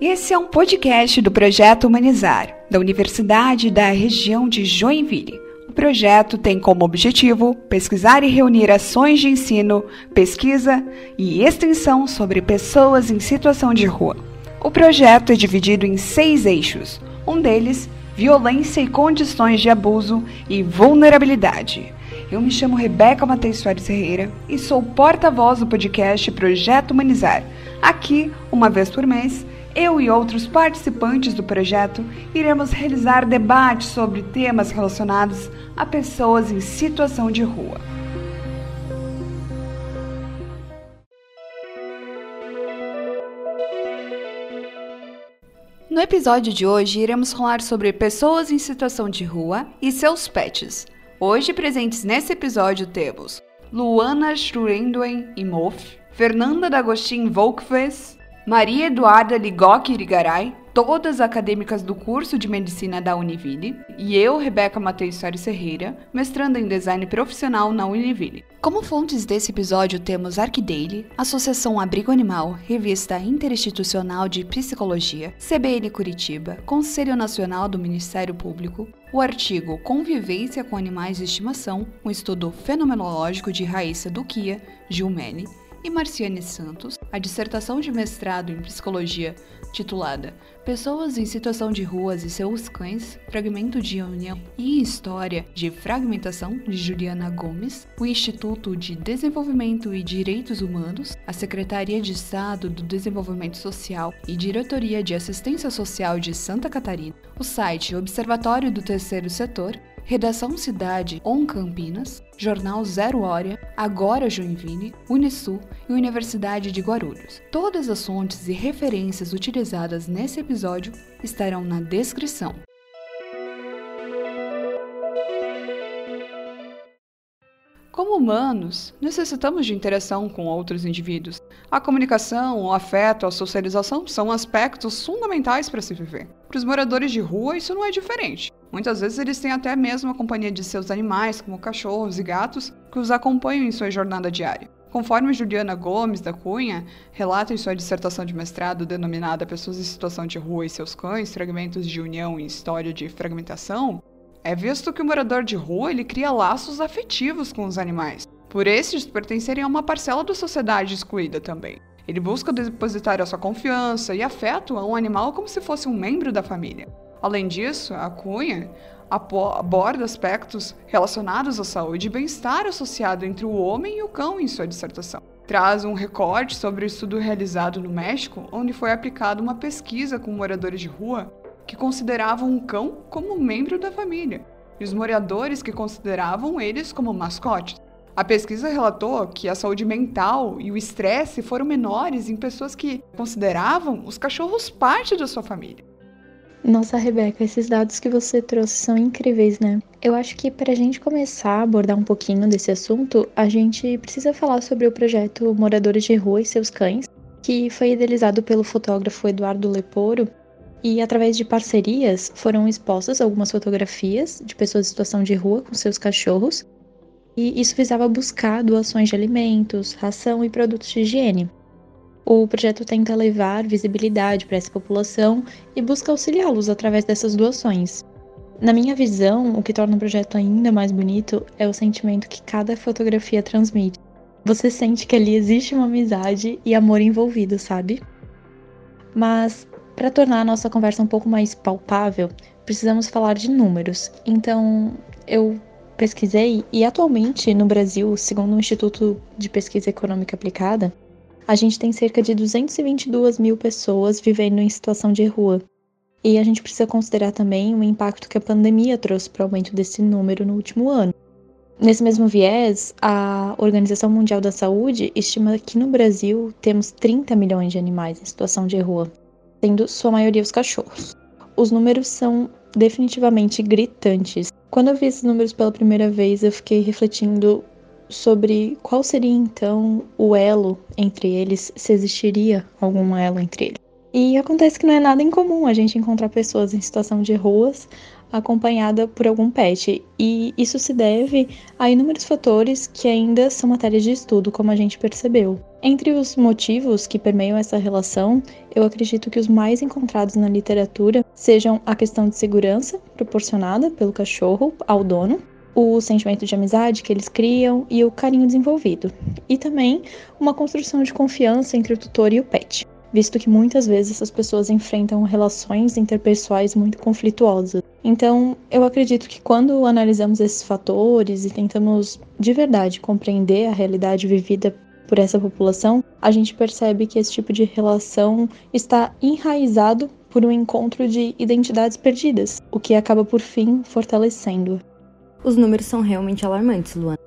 Esse é um podcast do Projeto Humanizar, da Universidade da Região de Joinville. O projeto tem como objetivo pesquisar e reunir ações de ensino, pesquisa e extensão sobre pessoas em situação de rua. O projeto é dividido em seis eixos, um deles, violência e condições de abuso e vulnerabilidade. Eu me chamo Rebeca Matheus Soares Ferreira e sou porta-voz do podcast Projeto Humanizar. Aqui, uma vez por mês, eu e outros participantes do projeto iremos realizar debates sobre temas relacionados a pessoas em situação de rua. No episódio de hoje, iremos falar sobre pessoas em situação de rua e seus pets. Hoje, presentes nesse episódio, temos Luana Schrenduen Imoff, Fernanda D'Agostin Volkves, Maria Eduarda Ligoc Irigaray, todas acadêmicas do curso de medicina da Univille, e eu, Rebeca Matheus Soares Ferreira, mestranda em design profissional na Univille. Como fontes desse episódio temos ArcDaily, Associação Abrigo Animal, Revista Interinstitucional de Psicologia, CBN Curitiba, Conselho Nacional do Ministério Público, o artigo Convivência com Animais de Estimação, um estudo fenomenológico de Raíssa Duquia, Gilmene, e Marciane Santos, a dissertação de mestrado em psicologia titulada Pessoas em Situação de Ruas e Seus Cães, Fragmento de União e História de Fragmentação, de Juliana Gomes, o Instituto de Desenvolvimento e Direitos Humanos, a Secretaria de Estado do Desenvolvimento Social e Diretoria de Assistência Social de Santa Catarina, o site Observatório do Terceiro Setor Redação Cidade On Campinas, Jornal Zero Hora, Agora Joinville, Unisul e Universidade de Guarulhos. Todas as fontes e referências utilizadas nesse episódio estarão na descrição. Como humanos, necessitamos de interação com outros indivíduos. A comunicação, o afeto, a socialização são aspectos fundamentais para se viver. Para os moradores de rua, isso não é diferente. Muitas vezes eles têm até mesmo a companhia de seus animais, como cachorros e gatos, que os acompanham em sua jornada diária. Conforme Juliana Gomes da Cunha relata em sua dissertação de mestrado denominada Pessoas em Situação de Rua e Seus Cães, Fragmentos de União e História de Fragmentação, é visto que o morador de rua ele cria laços afetivos com os animais. Por estes pertencerem a uma parcela da sociedade excluída também. Ele busca depositar a sua confiança e afeto a um animal como se fosse um membro da família. Além disso, a Cunha aborda aspectos relacionados à saúde e bem-estar associado entre o homem e o cão em sua dissertação. Traz um recorte sobre o estudo realizado no México, onde foi aplicada uma pesquisa com moradores de rua que consideravam um cão como membro da família, e os moradores que consideravam eles como mascotes. A pesquisa relatou que a saúde mental e o estresse foram menores em pessoas que consideravam os cachorros parte da sua família. Nossa, Rebeca, esses dados que você trouxe são incríveis, né? Eu acho que para a gente começar a abordar um pouquinho desse assunto, a gente precisa falar sobre o projeto Moradores de Rua e Seus Cães, que foi idealizado pelo fotógrafo Eduardo Leporo e através de parcerias foram expostas algumas fotografias de pessoas em situação de rua com seus cachorros, e isso visava buscar doações de alimentos, ração e produtos de higiene. O projeto tenta levar visibilidade para essa população e busca auxiliá-los através dessas doações. Na minha visão, o que torna o projeto ainda mais bonito é o sentimento que cada fotografia transmite. Você sente que ali existe uma amizade e amor envolvido, sabe? Mas para tornar a nossa conversa um pouco mais palpável, precisamos falar de números. Então, eu pesquisei e atualmente no Brasil, segundo o Instituto de Pesquisa Econômica Aplicada, a gente tem cerca de 222 mil pessoas vivendo em situação de rua. E a gente precisa considerar também o impacto que a pandemia trouxe para o aumento desse número no último ano. Nesse mesmo viés, a Organização Mundial da Saúde estima que no Brasil temos 30 milhões de animais em situação de rua sendo sua maioria os cachorros. Os números são definitivamente gritantes. Quando eu vi esses números pela primeira vez, eu fiquei refletindo sobre qual seria então o elo entre eles, se existiria algum elo entre eles. E acontece que não é nada incomum a gente encontrar pessoas em situação de ruas acompanhada por algum pet, e isso se deve a inúmeros fatores que ainda são matéria de estudo, como a gente percebeu. Entre os motivos que permeiam essa relação, eu acredito que os mais encontrados na literatura sejam a questão de segurança proporcionada pelo cachorro ao dono, o sentimento de amizade que eles criam e o carinho desenvolvido, e também uma construção de confiança entre o tutor e o pet, visto que muitas vezes essas pessoas enfrentam relações interpessoais muito conflituosas. Então, eu acredito que quando analisamos esses fatores e tentamos de verdade compreender a realidade vivida por essa população, a gente percebe que esse tipo de relação está enraizado por um encontro de identidades perdidas, o que acaba por fim fortalecendo. Os números são realmente alarmantes, Luana.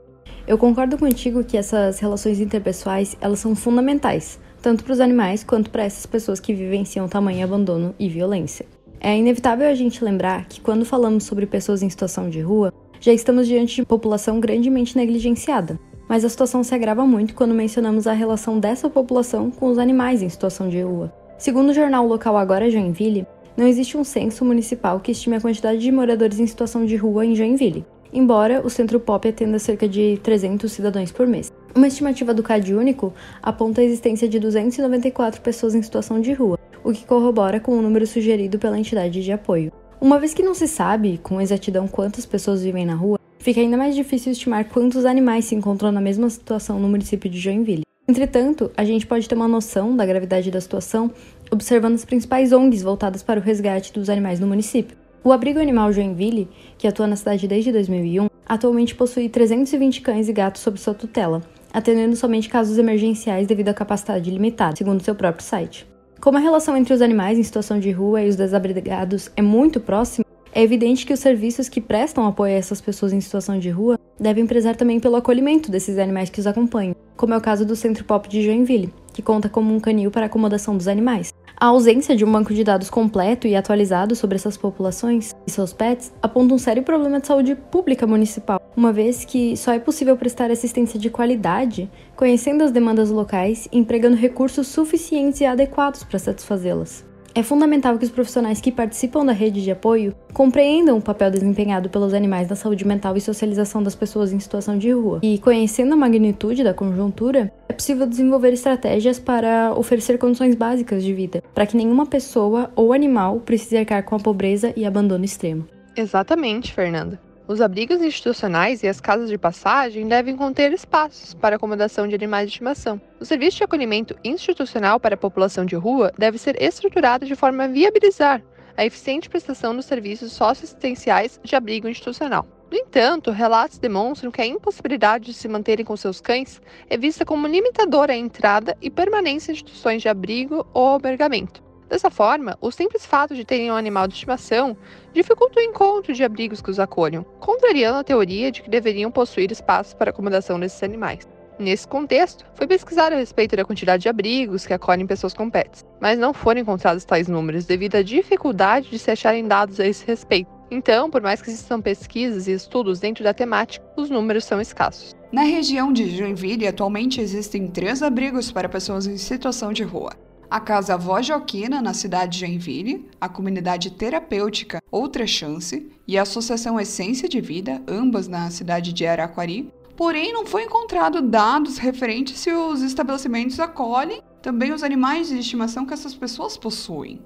Eu concordo contigo que essas relações interpessoais, elas são fundamentais, tanto para os animais quanto para essas pessoas que vivenciam tamanho abandono e violência. É inevitável a gente lembrar que quando falamos sobre pessoas em situação de rua, já estamos diante de população grandemente negligenciada, mas a situação se agrava muito quando mencionamos a relação dessa população com os animais em situação de rua. Segundo o jornal local Agora Joinville, não existe um censo municipal que estime a quantidade de moradores em situação de rua em Joinville, embora o centro pop atenda cerca de 300 cidadãos por mês. Uma estimativa do CAD único aponta a existência de 294 pessoas em situação de rua, o que corrobora com o número sugerido pela entidade de apoio. Uma vez que não se sabe com exatidão quantas pessoas vivem na rua, fica ainda mais difícil estimar quantos animais se encontram na mesma situação no município de Joinville. Entretanto, a gente pode ter uma noção da gravidade da situação observando as principais ONGs voltadas para o resgate dos animais no município. O Abrigo Animal Joinville, que atua na cidade desde 2001, atualmente possui 320 cães e gatos sob sua tutela, atendendo somente casos emergenciais devido à capacidade limitada, segundo seu próprio site. Como a relação entre os animais em situação de rua e os desabrigados é muito próxima, é evidente que os serviços que prestam apoio a essas pessoas em situação de rua devem prezar também pelo acolhimento desses animais que os acompanham, como é o caso do Centro Pop de Joinville, que conta como um canil para acomodação dos animais. A ausência de um banco de dados completo e atualizado sobre essas populações e seus pets aponta um sério problema de saúde pública municipal, uma vez que só é possível prestar assistência de qualidade conhecendo as demandas locais e empregando recursos suficientes e adequados para satisfazê-las. É fundamental que os profissionais que participam da rede de apoio compreendam o papel desempenhado pelos animais na saúde mental e socialização das pessoas em situação de rua. E conhecendo a magnitude da conjuntura, é possível desenvolver estratégias para oferecer condições básicas de vida, para que nenhuma pessoa ou animal precise arcar com a pobreza e abandono extremo. Exatamente, Fernanda. Os abrigos institucionais e as casas de passagem devem conter espaços para acomodação de animais de estimação. O serviço de acolhimento institucional para a população de rua deve ser estruturado de forma a viabilizar a eficiente prestação dos serviços socioassistenciais de abrigo institucional. No entanto, relatos demonstram que a impossibilidade de se manterem com seus cães é vista como limitadora à entrada e permanência em instituições de abrigo ou albergamento. Dessa forma, o simples fato de terem um animal de estimação dificulta o encontro de abrigos que os acolham, contrariando a teoria de que deveriam possuir espaços para acomodação desses animais. Nesse contexto, foi pesquisado a respeito da quantidade de abrigos que acolhem pessoas com pets, mas não foram encontrados tais números devido à dificuldade de se acharem dados a esse respeito. Então, por mais que existam pesquisas e estudos dentro da temática, os números são escassos. Na região de Joinville, atualmente existem três abrigos para pessoas em situação de rua a Casa Vó Joaquina, na cidade de Joinville, a Comunidade Terapêutica Outra Chance e a Associação Essência de Vida, ambas na cidade de Araquari. Porém, não foi encontrado dados referentes se os estabelecimentos acolhem também os animais de estimação que essas pessoas possuem.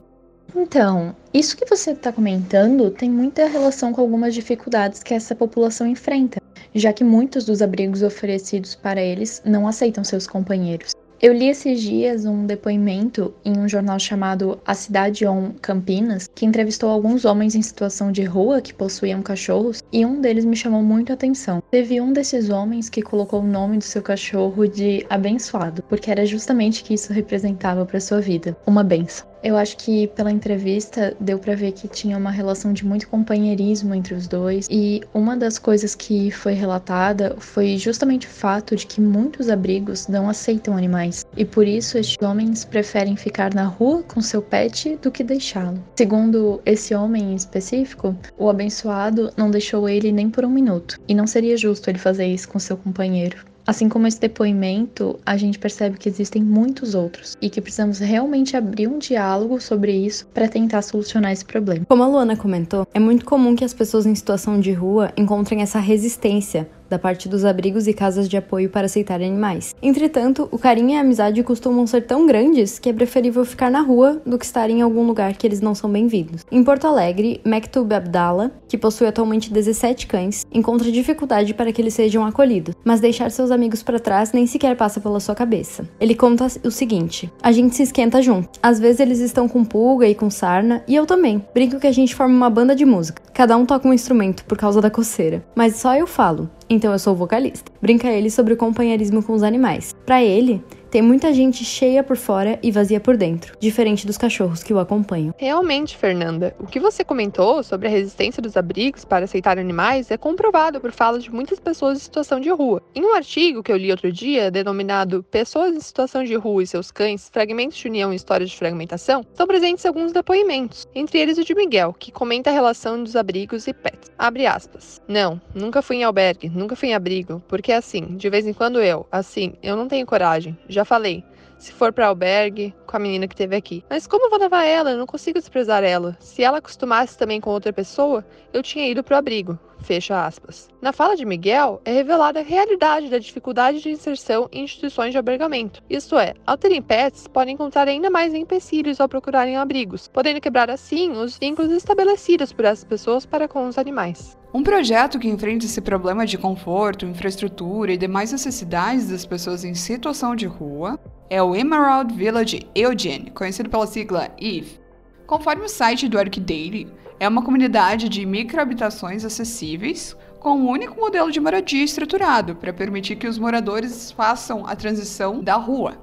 Então, isso que você está comentando tem muita relação com algumas dificuldades que essa população enfrenta, já que muitos dos abrigos oferecidos para eles não aceitam seus companheiros. Eu li esses dias um depoimento em um jornal chamado A Cidade On Campinas, que entrevistou alguns homens em situação de rua que possuíam cachorros, e um deles me chamou muito a atenção. Teve um desses homens que colocou o nome do seu cachorro de abençoado, porque era justamente que isso representava para sua vida, uma benção. Eu acho que pela entrevista deu para ver que tinha uma relação de muito companheirismo entre os dois, e uma das coisas que foi relatada foi justamente o fato de que muitos abrigos não aceitam animais, e por isso estes homens preferem ficar na rua com seu pet do que deixá-lo. Segundo esse homem em específico, o abençoado não deixou ele nem por um minuto, e não seria justo ele fazer isso com seu companheiro. Assim como esse depoimento, a gente percebe que existem muitos outros e que precisamos realmente abrir um diálogo sobre isso para tentar solucionar esse problema. Como a Luana comentou, é muito comum que as pessoas em situação de rua encontrem essa resistência da parte dos abrigos e casas de apoio para aceitar animais. Entretanto, o carinho e a amizade costumam ser tão grandes que é preferível ficar na rua do que estar em algum lugar que eles não são bem-vindos. Em Porto Alegre, Mektub Abdallah, que possui atualmente 17 cães, encontra dificuldade para que eles sejam acolhidos, mas deixar seus amigos para trás nem sequer passa pela sua cabeça. Ele conta o seguinte: a gente se esquenta junto. Às vezes eles estão com pulga e com sarna, e eu também. Brinco que a gente forma uma banda de música. Cada um toca um instrumento por causa da coceira. Mas só eu falo, então eu sou vocalista. Brinca ele sobre o companheirismo com os animais. Para ele, tem muita gente cheia por fora e vazia por dentro, diferente dos cachorros que o acompanham. Realmente, Fernanda, o que você comentou sobre a resistência dos abrigos para aceitar animais é comprovado por falas de muitas pessoas em situação de rua. Em um artigo que eu li outro dia, denominado Pessoas em Situação de Rua e seus Cães, Fragmentos de União e Histórias de Fragmentação, estão presentes alguns depoimentos, entre eles o de Miguel, que comenta a relação dos abrigos e pets. Abre aspas. Não, nunca fui em albergue, nunca fui em abrigo, porque assim, de vez em quando eu, assim, eu não tenho coragem. Já falei. Se for para albergue, com a menina que teve aqui. Mas como vou levar ela? Eu não consigo desprezar ela. Se ela acostumasse também com outra pessoa, eu tinha ido pro abrigo. Fecha aspas. Na fala de Miguel, é revelada a realidade da dificuldade de inserção em instituições de albergamento. Isto é, ao terem pets, podem encontrar ainda mais empecilhos ao procurarem abrigos, podendo quebrar assim os vínculos estabelecidos por essas pessoas para com os animais. Um projeto que enfrenta esse problema de conforto, infraestrutura e demais necessidades das pessoas em situação de rua é o Emerald Village Eugene, conhecido pela sigla EVE. Conforme o site do ArcDaily, é uma comunidade de microhabitações acessíveis com um único modelo de moradia estruturado para permitir que os moradores façam a transição da rua.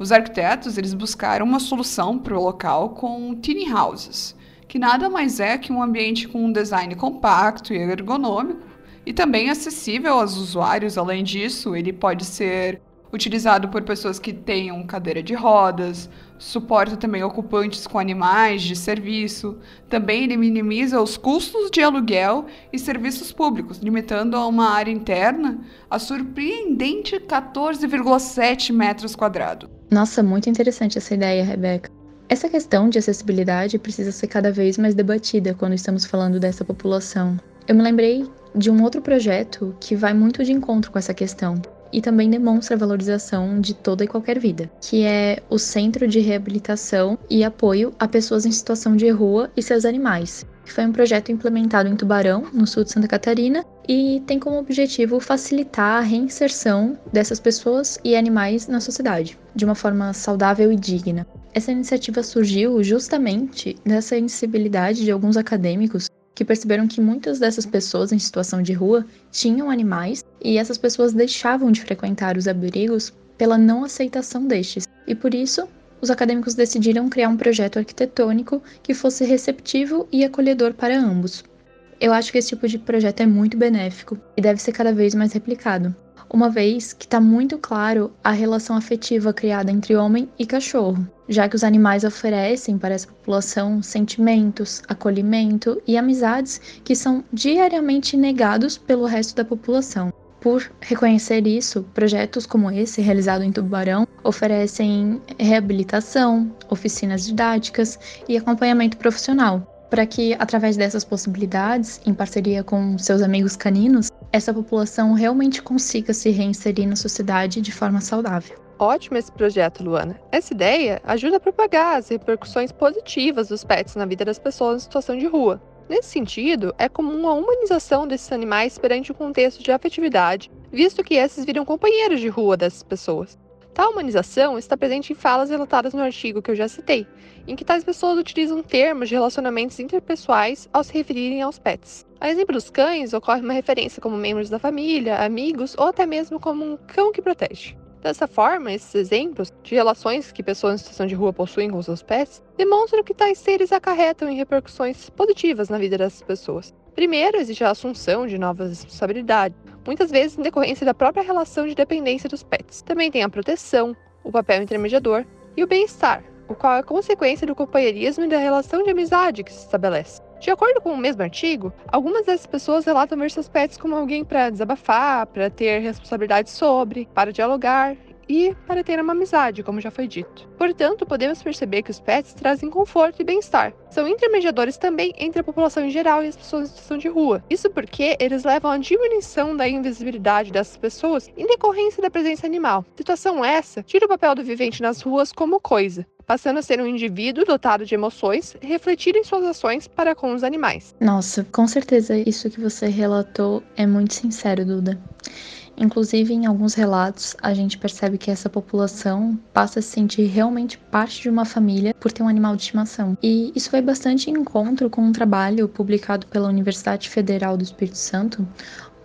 Os arquitetos eles buscaram uma solução para o local com tiny houses, que nada mais é que um ambiente com um design compacto e ergonômico e também acessível aos usuários. Além disso, ele pode ser utilizado por pessoas que tenham cadeira de rodas, suporta também ocupantes com animais de serviço. Também ele minimiza os custos de aluguel e serviços públicos, limitando a uma área interna a surpreendente 14,7 metros quadrados. Nossa, muito interessante essa ideia, Rebeca. Essa questão de acessibilidade precisa ser cada vez mais debatida quando estamos falando dessa população. Eu me lembrei de um outro projeto que vai muito de encontro com essa questão e também demonstra a valorização de toda e qualquer vida, que é o Centro de Reabilitação e Apoio a Pessoas em Situação de Rua e Seus Animais, que foi um projeto implementado em Tubarão, no sul de Santa Catarina, e tem como objetivo facilitar a reinserção dessas pessoas e animais na sociedade, de uma forma saudável e digna. Essa iniciativa surgiu justamente dessa insensibilidade de alguns acadêmicos que perceberam que muitas dessas pessoas em situação de rua tinham animais e essas pessoas deixavam de frequentar os abrigos pela não aceitação destes. E por isso, os acadêmicos decidiram criar um projeto arquitetônico que fosse receptivo e acolhedor para ambos. Eu acho que esse tipo de projeto é muito benéfico e deve ser cada vez mais replicado uma vez que está muito claro a relação afetiva criada entre homem e cachorro, já que os animais oferecem para essa população sentimentos, acolhimento e amizades que são diariamente negados pelo resto da população. Por reconhecer isso, projetos como esse, realizado em Tubarão, oferecem reabilitação, oficinas didáticas e acompanhamento profissional, para que, através dessas possibilidades, em parceria com seus amigos caninos, essa população realmente consiga se reinserir na sociedade de forma saudável. Ótimo esse projeto, Luana. Essa ideia ajuda a propagar as repercussões positivas dos pets na vida das pessoas em situação de rua. Nesse sentido, é comum a humanização desses animais perante o contexto de afetividade, visto que esses viram companheiros de rua dessas pessoas. Tal humanização está presente em falas relatadas no artigo que eu já citei, em que tais pessoas utilizam termos de relacionamentos interpessoais ao se referirem aos pets. A exemplo dos cães, ocorre uma referência como membros da família, amigos ou até mesmo como um cão que protege. Dessa forma, esses exemplos de relações que pessoas em situação de rua possuem com seus pets demonstram que tais seres acarretam em repercussões positivas na vida dessas pessoas. Primeiro, existe a assunção de novas responsabilidades, muitas vezes em decorrência da própria relação de dependência dos pets. Também tem a proteção, o papel intermediador e o bem-estar, o qual é consequência do companheirismo e da relação de amizade que se estabelece. De acordo com o mesmo artigo, algumas dessas pessoas relatam ver seus pets como alguém para desabafar, para ter responsabilidade sobre, para dialogar e para ter uma amizade, como já foi dito. Portanto, podemos perceber que os pets trazem conforto e bem-estar. São intermediadores também entre a população em geral e as pessoas em situação de rua. Isso porque eles levam à diminuição da invisibilidade dessas pessoas em decorrência da presença animal. Situação essa tira o papel do vivente nas ruas como coisa, passando a ser um indivíduo dotado de emoções refletir em suas ações para com os animais. Nossa, com certeza isso que você relatou é muito sincero, Duda. Inclusive, em alguns relatos, a gente percebe que essa população passa a se sentir realmente parte de uma família por ter um animal de estimação. E isso vai bastante em encontro com um trabalho publicado pela Universidade Federal do Espírito Santo,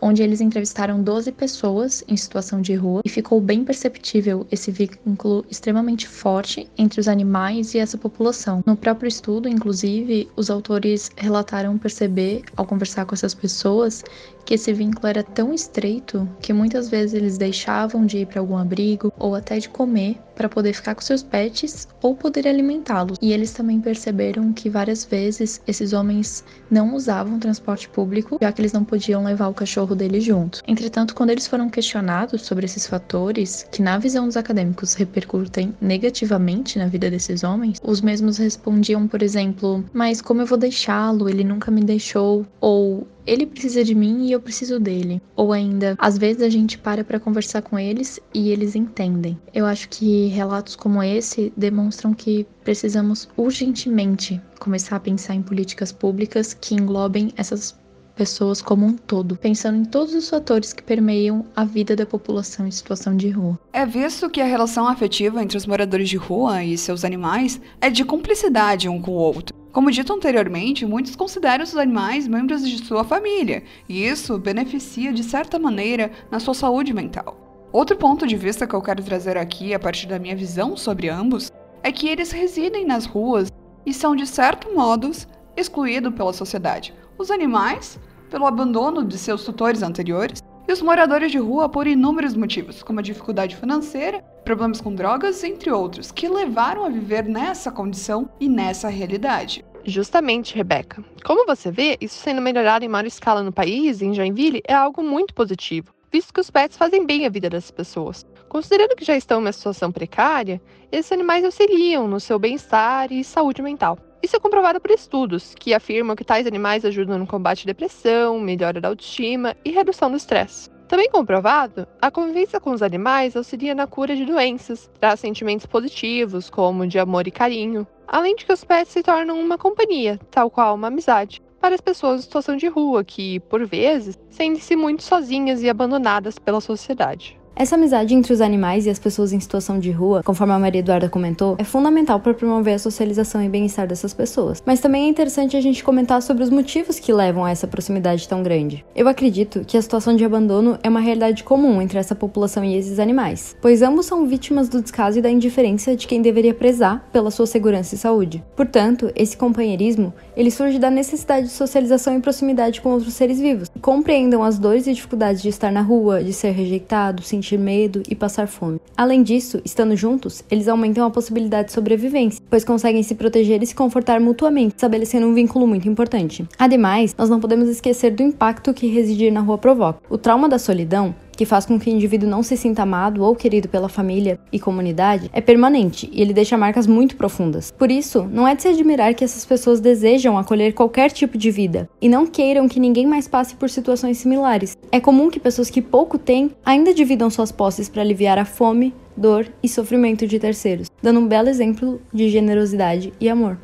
onde eles entrevistaram 12 pessoas em situação de rua e ficou bem perceptível esse vínculo extremamente forte entre os animais e essa população. No próprio estudo, inclusive, os autores relataram perceber, ao conversar com essas pessoas, que esse vínculo era tão estreito que muitas vezes eles deixavam de ir para algum abrigo ou até de comer para poder ficar com seus pets ou poder alimentá-los. E eles também perceberam que várias vezes esses homens não usavam transporte público, já que eles não podiam levar o cachorro deles junto. Entretanto, quando eles foram questionados sobre esses fatores, que na visão dos acadêmicos repercutem negativamente na vida desses homens, os mesmos respondiam, por exemplo, mas como eu vou deixá-lo? Ele nunca me deixou. Ou ele precisa de mim e eu preciso dele. Ou ainda, às vezes a gente para para conversar com eles e eles entendem. Eu acho que relatos como esse demonstram que precisamos urgentemente começar a pensar em políticas públicas que englobem essas pessoas como um todo, pensando em todos os fatores que permeiam a vida da população em situação de rua. É visto que a relação afetiva entre os moradores de rua e seus animais é de cumplicidade um com o outro. Como dito anteriormente, muitos consideram os animais membros de sua família, e isso beneficia de certa maneira na sua saúde mental. Outro ponto de vista que eu quero trazer aqui, a partir da minha visão sobre ambos, é que eles residem nas ruas e são, de certo modo, excluídos pela sociedade. Os animais, pelo abandono de seus tutores anteriores, e os moradores de rua por inúmeros motivos, como a dificuldade financeira, problemas com drogas, entre outros, que levaram a viver nessa condição e nessa realidade. Justamente, Rebeca. Como você vê, isso sendo melhorado em maior escala no país, em Joinville, é algo muito positivo, visto que os pets fazem bem a vida das pessoas. Considerando que já estão em uma situação precária, esses animais auxiliam no seu bem-estar e saúde mental. Isso é comprovado por estudos que afirmam que tais animais ajudam no combate à depressão, melhora da autoestima e redução do estresse. Também comprovado, a convivência com os animais auxilia na cura de doenças, traz sentimentos positivos, como de amor e carinho, além de que os pets se tornam uma companhia, tal qual uma amizade, para as pessoas em situação de rua que, por vezes, sentem-se muito sozinhas e abandonadas pela sociedade. Essa amizade entre os animais e as pessoas em situação de rua, conforme a Maria Eduarda comentou, é fundamental para promover a socialização e bem-estar dessas pessoas. Mas também é interessante a gente comentar sobre os motivos que levam a essa proximidade tão grande. Eu acredito que a situação de abandono é uma realidade comum entre essa população e esses animais, pois ambos são vítimas do descaso e da indiferença de quem deveria prezar pela sua segurança e saúde. Portanto, esse companheirismo, ele surge da necessidade de socialização e proximidade com outros seres vivos, compreendam as dores e dificuldades de estar na rua, de ser rejeitado, sentir sentir medo e passar fome. Além disso, estando juntos, eles aumentam a possibilidade de sobrevivência, pois conseguem se proteger e se confortar mutuamente, estabelecendo um vínculo muito importante. Ademais, nós não podemos esquecer do impacto que residir na rua provoca. O trauma da solidão que faz com que o indivíduo não se sinta amado ou querido pela família e comunidade, é permanente e ele deixa marcas muito profundas. Por isso, não é de se admirar que essas pessoas desejam acolher qualquer tipo de vida e não queiram que ninguém mais passe por situações similares. É comum que pessoas que pouco têm ainda dividam suas posses para aliviar a fome, dor e sofrimento de terceiros, dando um belo exemplo de generosidade e amor.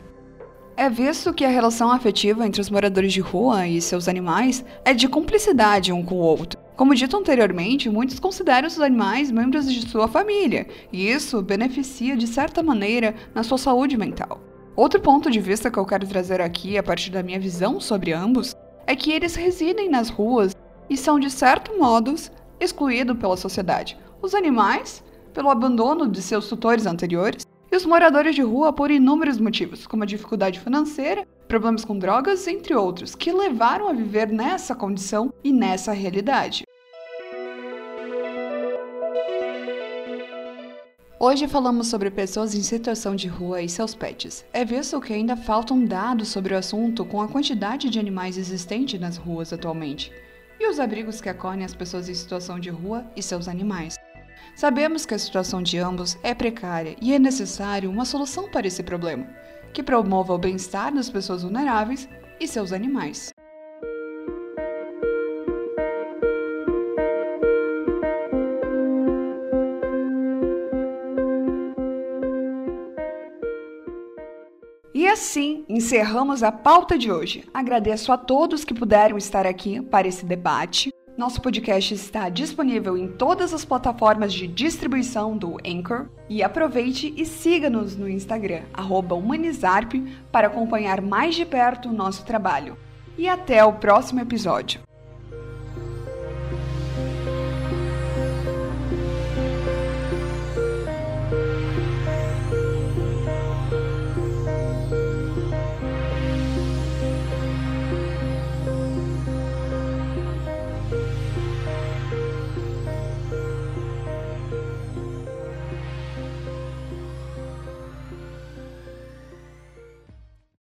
É visto que a relação afetiva entre os moradores de rua e seus animais é de cumplicidade um com o outro. Como dito anteriormente, muitos consideram os animais membros de sua família, e isso beneficia de certa maneira na sua saúde mental. Outro ponto de vista que eu quero trazer aqui, a partir da minha visão sobre ambos, é que eles residem nas ruas e são, de certo modo, excluídos pela sociedade. Os animais, pelo abandono de seus tutores anteriores, e os moradores de rua por inúmeros motivos, como a dificuldade financeira problemas com drogas, entre outros, que levaram a viver nessa condição e nessa realidade. Hoje falamos sobre pessoas em situação de rua e seus pets. É visto que ainda faltam dados sobre o assunto com a quantidade de animais existente nas ruas atualmente e os abrigos que acolhem as pessoas em situação de rua e seus animais. Sabemos que a situação de ambos é precária e é necessário uma solução para esse problema, que promova o bem-estar das pessoas vulneráveis e seus animais. E assim encerramos a pauta de hoje. Agradeço a todos que puderam estar aqui para esse debate. Nosso podcast está disponível em todas as plataformas de distribuição do Anchor. E aproveite e siga-nos no Instagram, Humanizarp, para acompanhar mais de perto o nosso trabalho. E até o próximo episódio.